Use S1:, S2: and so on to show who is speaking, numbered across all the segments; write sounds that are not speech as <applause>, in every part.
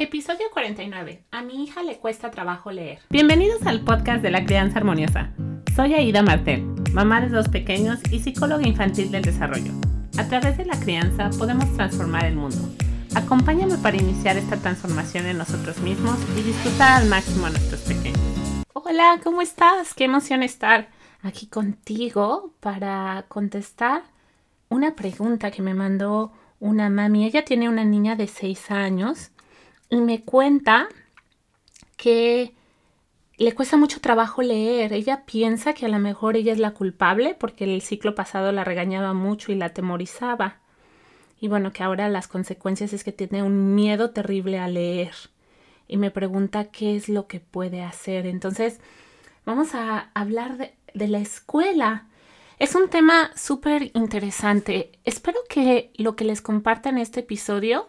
S1: Episodio 49. A mi hija le cuesta trabajo leer. Bienvenidos al podcast de la crianza armoniosa. Soy Aida Martel, mamá de dos pequeños y psicóloga infantil del desarrollo. A través de la crianza podemos transformar el mundo. Acompáñame para iniciar esta transformación en nosotros mismos y disfrutar al máximo a nuestros pequeños. Hola, ¿cómo estás? Qué emoción estar aquí contigo para contestar una pregunta que me mandó una mami. Ella tiene una niña de 6 años y me cuenta que le cuesta mucho trabajo leer. Ella piensa que a lo mejor ella es la culpable porque el ciclo pasado la regañaba mucho y la atemorizaba. Y bueno, que ahora las consecuencias es que tiene un miedo terrible a leer. Y me pregunta qué es lo que puede hacer. Entonces, vamos a hablar de, la escuela. Es un tema súper interesante. Espero que lo que les comparta en este episodio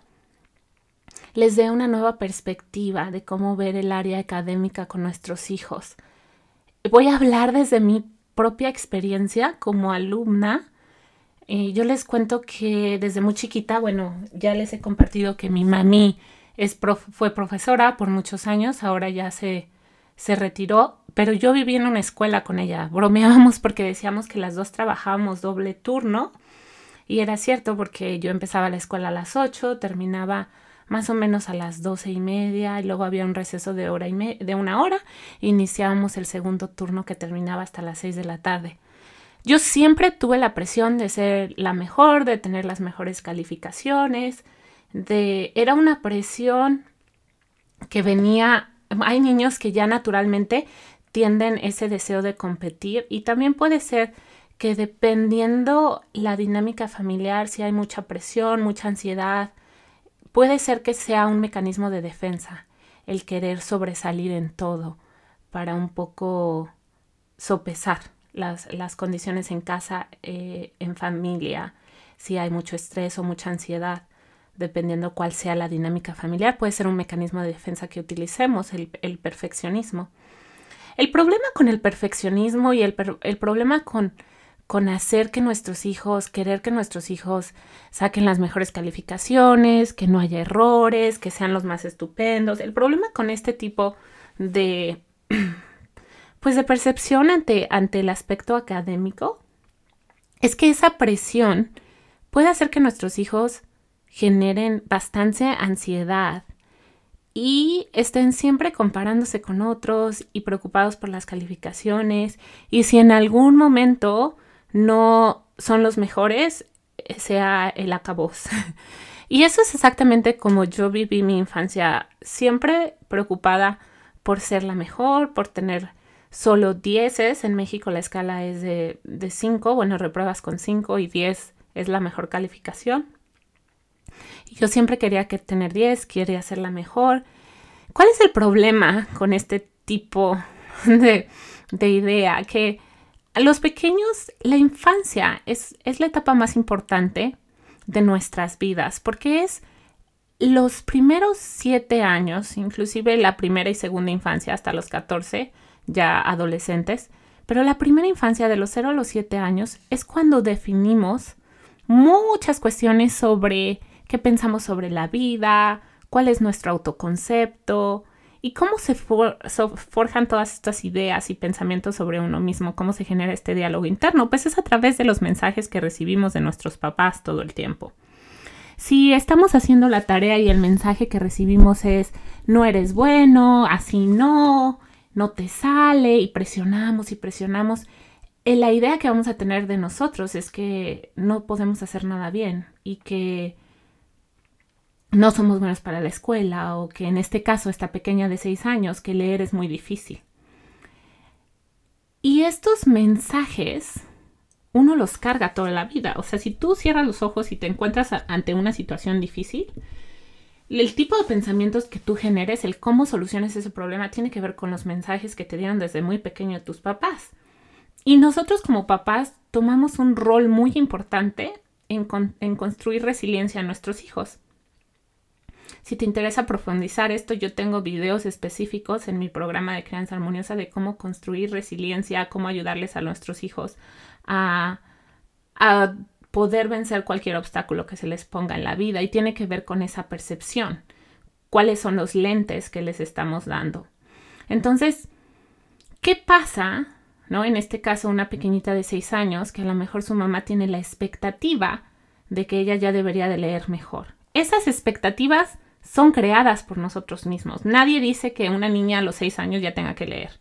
S1: les dé una nueva perspectiva de cómo ver el área académica con nuestros hijos. Voy a hablar desde mi propia experiencia como alumna. Eh, yo les cuento que desde muy chiquita, bueno, ya les he compartido que mi mami es fue profesora por muchos años, ahora ya se, se retiró, pero yo viví en una escuela con ella. Bromeábamos porque decíamos que las dos trabajábamos doble turno y era cierto porque yo empezaba la escuela a las 8, terminaba más o menos a las doce y media y luego había un receso de, hora y de una hora e iniciábamos el segundo turno que terminaba hasta las seis de la tarde. Yo siempre tuve la presión de ser la mejor, de tener las mejores calificaciones, de era una presión que venía, hay niños que ya naturalmente tienden ese deseo de competir y también puede ser que dependiendo la dinámica familiar, si hay mucha presión, mucha ansiedad, Puede ser que sea un mecanismo de defensa, el querer sobresalir en todo para un poco sopesar las, las condiciones en casa, eh, en familia, si hay mucho estrés o mucha ansiedad, dependiendo cuál sea la dinámica familiar, puede ser un mecanismo de defensa que utilicemos, el, el perfeccionismo. El problema con el perfeccionismo y el, el problema con con hacer que nuestros hijos, querer que nuestros hijos saquen las mejores calificaciones, que no haya errores, que sean los más estupendos. El problema con este tipo de, <clears throat> pues de percepción ante, ante el aspecto académico es que esa presión puede hacer que nuestros hijos generen bastante ansiedad y estén siempre comparándose con otros y preocupados por las calificaciones y si en algún momento no son los mejores, eh, sea el acabos. <laughs> y eso es exactamente como yo viví mi infancia, siempre preocupada por ser la mejor, por tener solo dieces. En México la escala es de 5, bueno, repruebas con 5 y 10 es la mejor calificación. Yo siempre quería que tener 10, quería ser la mejor. ¿Cuál es el problema con este tipo <laughs> de, de idea? Que los pequeños, la infancia es, es la etapa más importante de nuestras vidas porque es los primeros siete años, inclusive la primera y segunda infancia hasta los 14, ya adolescentes, pero la primera infancia de los 0 a los 7 años es cuando definimos muchas cuestiones sobre qué pensamos sobre la vida, cuál es nuestro autoconcepto, ¿Y cómo se forjan todas estas ideas y pensamientos sobre uno mismo? ¿Cómo se genera este diálogo interno? Pues es a través de los mensajes que recibimos de nuestros papás todo el tiempo. Si estamos haciendo la tarea y el mensaje que recibimos es no eres bueno, así no, no te sale y presionamos y presionamos, eh, la idea que vamos a tener de nosotros es que no podemos hacer nada bien y que no somos buenos para la escuela o que en este caso esta pequeña de seis años que leer es muy difícil. Y estos mensajes uno los carga toda la vida. O sea, si tú cierras los ojos y te encuentras ante una situación difícil, el tipo de pensamientos que tú generes, el cómo soluciones ese problema, tiene que ver con los mensajes que te dieron desde muy pequeño tus papás. Y nosotros como papás tomamos un rol muy importante en construir resiliencia a nuestros hijos. Si te interesa profundizar esto, yo tengo videos específicos en mi programa de crianza armoniosa de cómo construir resiliencia, cómo ayudarles a nuestros hijos a, poder vencer cualquier obstáculo que se les ponga en la vida y tiene que ver con esa percepción. cuáles son los lentes que les estamos dando. Entonces, ¿qué pasa? ¿No? En este caso, una pequeñita de seis años, que a lo mejor su mamá tiene la expectativa de que ella ya debería de leer mejor. Esas expectativas son creadas por nosotros mismos. Nadie dice que una niña a los seis años ya tenga que leer.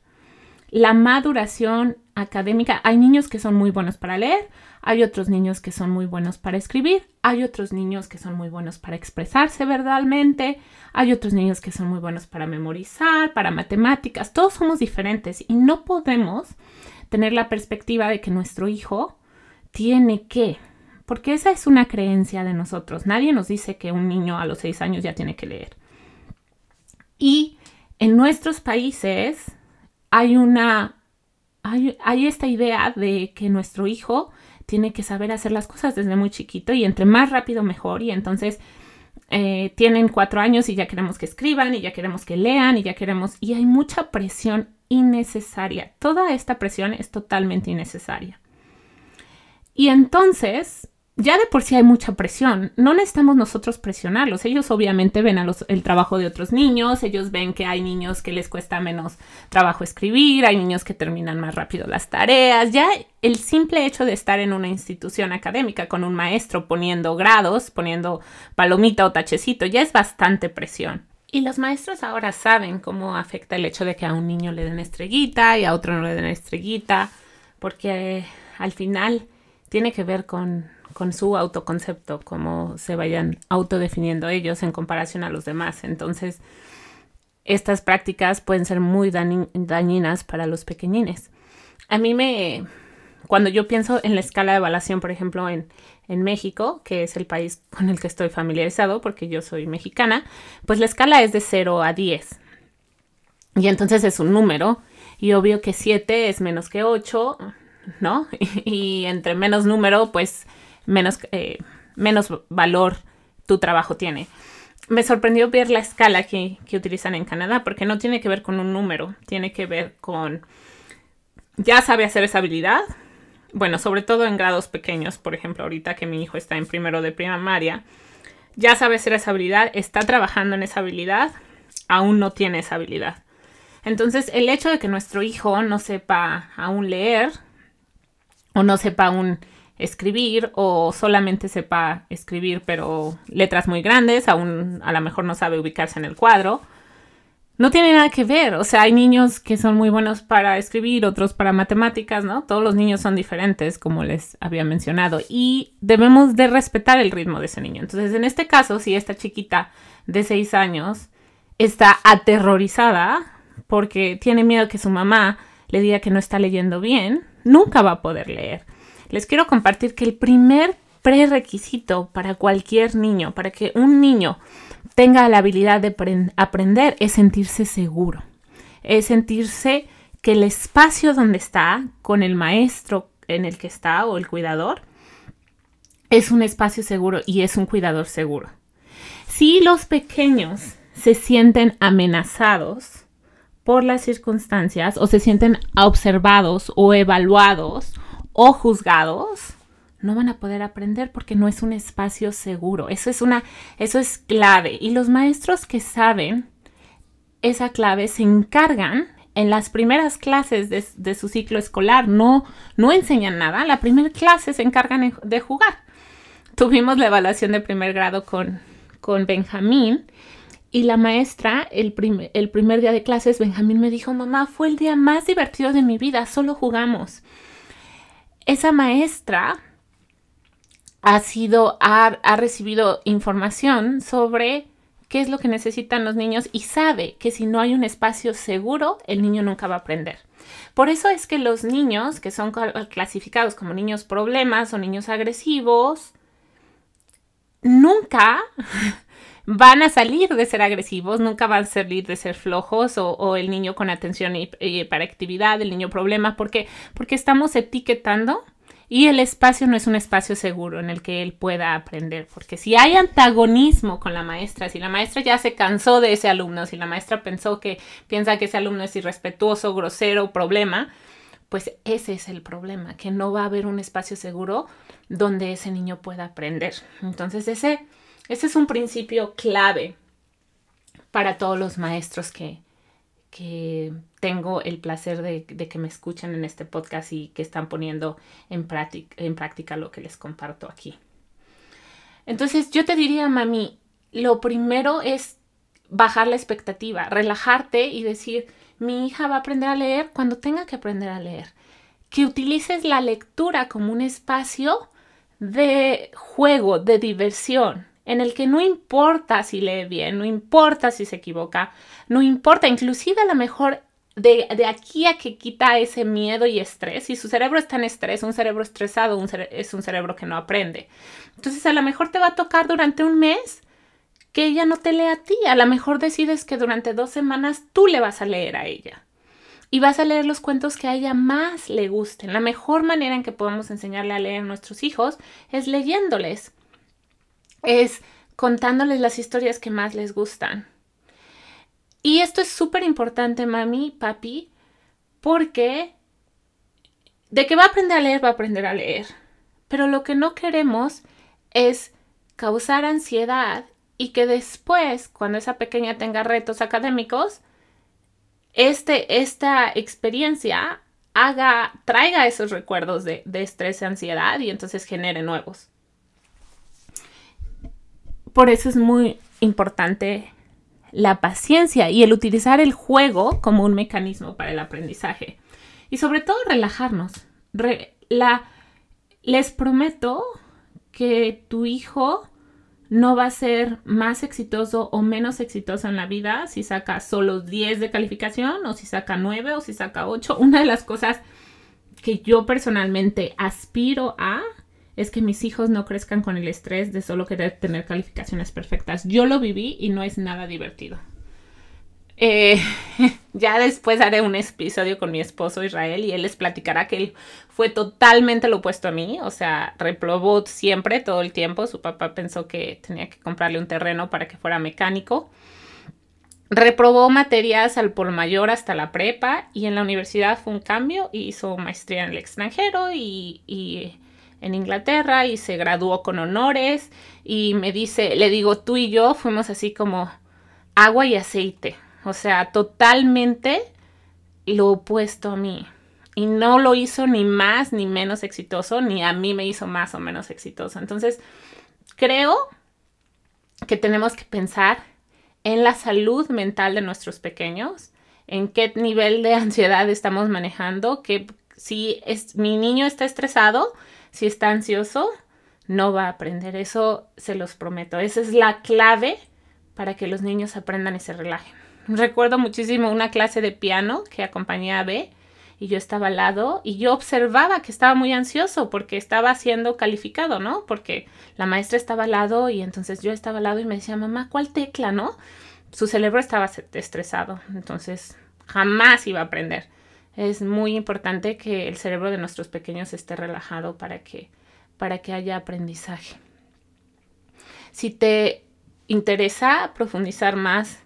S1: La maduración académica, hay niños que son muy buenos para leer, hay otros niños que son muy buenos para escribir, hay otros niños que son muy buenos para expresarse verbalmente, hay otros niños que son muy buenos para memorizar, para matemáticas, todos somos diferentes y no podemos tener la perspectiva de que nuestro hijo tiene que, porque esa es una creencia de nosotros. Nadie nos dice que un niño a los seis años ya tiene que leer. Y en nuestros países hay una, hay, esta idea de que nuestro hijo tiene que saber hacer las cosas desde muy chiquito y entre más rápido mejor. Y entonces eh, tienen cuatro años y ya queremos que escriban y ya queremos que lean y ya queremos... Y hay mucha presión innecesaria. Toda esta presión es totalmente innecesaria. Y entonces ya de por sí hay mucha presión. No necesitamos nosotros presionarlos. Ellos obviamente ven el trabajo de otros niños, ellos ven que hay niños que les cuesta menos trabajo escribir, hay niños que terminan más rápido las tareas. Ya el simple hecho de estar en una institución académica con un maestro poniendo grados, poniendo palomita o tachecito, ya es bastante presión. Y los maestros ahora saben cómo afecta el hecho de que a un niño le den estrellita y a otro no le den estrellita, porque al final tiene que ver con con su autoconcepto, cómo se vayan autodefiniendo ellos en comparación a los demás. Entonces, estas prácticas pueden ser muy dañinas para los pequeñines. A mí me, cuando yo pienso en la escala de evaluación, por ejemplo, en, en México, que es el país con el que estoy familiarizado, porque yo soy mexicana, pues la escala es de 0 a 10. Y entonces es un número, y obvio que 7 es menos que 8, ¿no? <laughs> y entre menos número, pues menos, eh, menos valor tu trabajo tiene. Me sorprendió ver la escala que, que utilizan en Canadá, porque no tiene que ver con un número, tiene que ver con, ya sabe hacer esa habilidad, bueno, sobre todo en grados pequeños, por ejemplo, ahorita que mi hijo está en primero de primaria, ya sabe hacer esa habilidad, está trabajando en esa habilidad, aún no tiene esa habilidad. Entonces, el hecho de que nuestro hijo no sepa aún leer o no sepa aún escribir o solamente sepa escribir pero letras muy grandes, aún a lo mejor no sabe ubicarse en el cuadro. No tiene nada que ver, o sea, hay niños que son muy buenos para escribir, otros para matemáticas, ¿no? Todos los niños son diferentes, como les había mencionado, y debemos de respetar el ritmo de ese niño. Entonces, en este caso, si esta chiquita de 6 años está aterrorizada porque tiene miedo que su mamá le diga que no está leyendo bien, nunca va a poder leer les quiero compartir que el primer prerequisito para cualquier niño, para que un niño tenga la habilidad de aprender, es sentirse seguro, es sentirse que el espacio donde está, con el maestro en el que está o el cuidador, es un espacio seguro y es un cuidador seguro. Si los pequeños se sienten amenazados por las circunstancias o se sienten observados o evaluados o juzgados, no van a poder aprender porque no es un espacio seguro. Eso es una, eso es clave. Y los maestros que saben esa clave se encargan en las primeras clases de, su ciclo escolar. No, no enseñan nada. La primera clase se encargan de jugar. Tuvimos la evaluación de primer grado con, con Benjamín y la maestra, el, el primer día de clases, Benjamín me dijo, mamá, fue el día más divertido de mi vida, solo jugamos esa maestra ha sido, ha, recibido información sobre qué es lo que necesitan los niños y sabe que si no hay un espacio seguro, el niño nunca va a aprender. Por eso es que los niños que son clasificados como niños problemas o niños agresivos, nunca <laughs> van a salir de ser agresivos, nunca van a salir de ser flojos o, el niño con atención y, para actividad, el niño problema, porque, porque estamos etiquetando y el espacio no es un espacio seguro en el que él pueda aprender, porque si hay antagonismo con la maestra, si la maestra ya se cansó de ese alumno, si la maestra pensó que piensa que ese alumno es irrespetuoso, grosero, problema, pues ese es el problema, que no va a haber un espacio seguro donde ese niño pueda aprender. Entonces ese ese es un principio clave para todos los maestros que, que tengo el placer de, que me escuchen en este podcast y que están poniendo en, en práctica lo que les comparto aquí. Entonces yo te diría, mami, lo primero es bajar la expectativa, relajarte y decir, mi hija va a aprender a leer cuando tenga que aprender a leer. Que utilices la lectura como un espacio de juego, de diversión, en el que no importa si lee bien, no importa si se equivoca, no importa, inclusive a lo mejor de, aquí a que quita ese miedo y estrés, si su cerebro está en estrés, un cerebro estresado es un cerebro que no aprende. Entonces a lo mejor te va a tocar durante un mes que ella no te lea a ti, a lo mejor decides que durante dos semanas tú le vas a leer a ella y vas a leer los cuentos que a ella más le gusten. La mejor manera en que podemos enseñarle a leer a nuestros hijos es leyéndoles, es contándoles las historias que más les gustan. Y esto es súper importante, mami, papi, porque de que va a aprender a leer, va a aprender a leer. Pero lo que no queremos es causar ansiedad y que después, cuando esa pequeña tenga retos académicos, este, esta experiencia haga, traiga esos recuerdos de, de estrés y ansiedad y entonces genere nuevos. Por eso es muy importante la paciencia y el utilizar el juego como un mecanismo para el aprendizaje. Y sobre todo relajarnos. la, les prometo que tu hijo no va a ser más exitoso o menos exitoso en la vida si saca solo 10 de calificación o si saca 9 o si saca 8. Una de las cosas que yo personalmente aspiro a es que mis hijos no crezcan con el estrés de solo querer tener calificaciones perfectas. Yo lo viví y no es nada divertido. Eh, <laughs> ya después haré un episodio con mi esposo Israel y él les platicará que él fue totalmente lo opuesto a mí, o sea, reprobó siempre, todo el tiempo. Su papá pensó que tenía que comprarle un terreno para que fuera mecánico. Reprobó materias al por mayor hasta la prepa y en la universidad fue un cambio y hizo maestría en el extranjero y en Inglaterra y se graduó con honores y me dice, le digo, tú y yo fuimos así como agua y aceite, o sea, totalmente lo opuesto a mí. Y no lo hizo ni más ni menos exitoso, ni a mí me hizo más o menos exitoso. Entonces, creo que tenemos que pensar en la salud mental de nuestros pequeños, en qué nivel de <laughs> ansiedad estamos manejando, que si es, mi niño está estresado, si está ansioso, no va a aprender. Eso se los prometo. Esa es la clave para que los niños aprendan y se relajen. Recuerdo muchísimo una clase de piano que acompañé a B y yo estaba al lado y yo observaba que estaba muy ansioso porque estaba siendo calificado, ¿no? Porque la maestra estaba al lado y entonces yo estaba al lado y me decía, mamá, ¿cuál tecla, no? Su cerebro estaba estresado, entonces jamás iba a aprender es muy importante que el cerebro de nuestros pequeños esté relajado para que, para que haya aprendizaje. Si te interesa profundizar más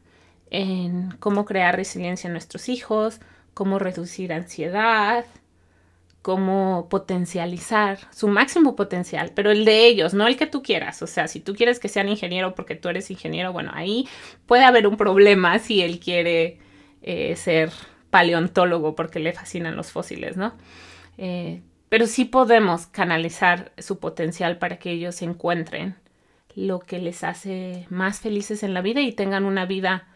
S1: en cómo crear resiliencia en nuestros hijos, cómo reducir ansiedad, cómo potencializar su máximo potencial, pero el de ellos, no el que tú quieras. O sea, si tú quieres que sean ingeniero porque tú eres ingeniero, bueno, ahí puede haber un problema si él quiere eh, ser paleontólogo porque le fascinan los fósiles, ¿no? Eh, pero sí podemos canalizar su potencial para que ellos encuentren lo que les hace más felices en la vida y tengan una vida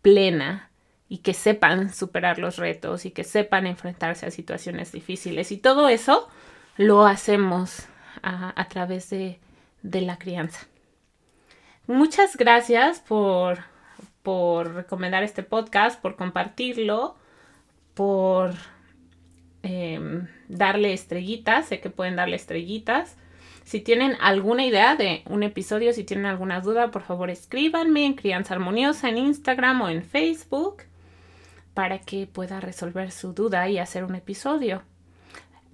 S1: plena y que sepan superar los retos y que sepan enfrentarse a situaciones difíciles. Y todo eso lo hacemos a, través de, la crianza. Muchas gracias por recomendar este podcast, por compartirlo por em, darle estrellitas. Sé que pueden darle estrellitas. Si tienen alguna idea de un episodio, si tienen alguna duda, por favor escríbanme en Crianza Armoniosa en Instagram o en Facebook para que pueda resolver su duda y hacer un episodio.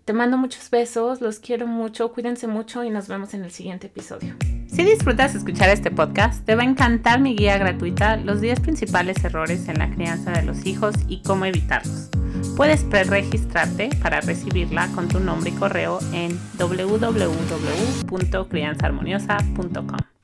S1: Te mando muchos besos, los quiero mucho, cuídense mucho y nos vemos en el siguiente episodio. Si disfrutas escuchar este podcast, te va a encantar mi guía gratuita Los 10 principales errores en la crianza de los hijos y cómo evitarlos. Puedes pre-registrarte para recibirla con tu nombre y correo en www.crianzaharmoniosa.com.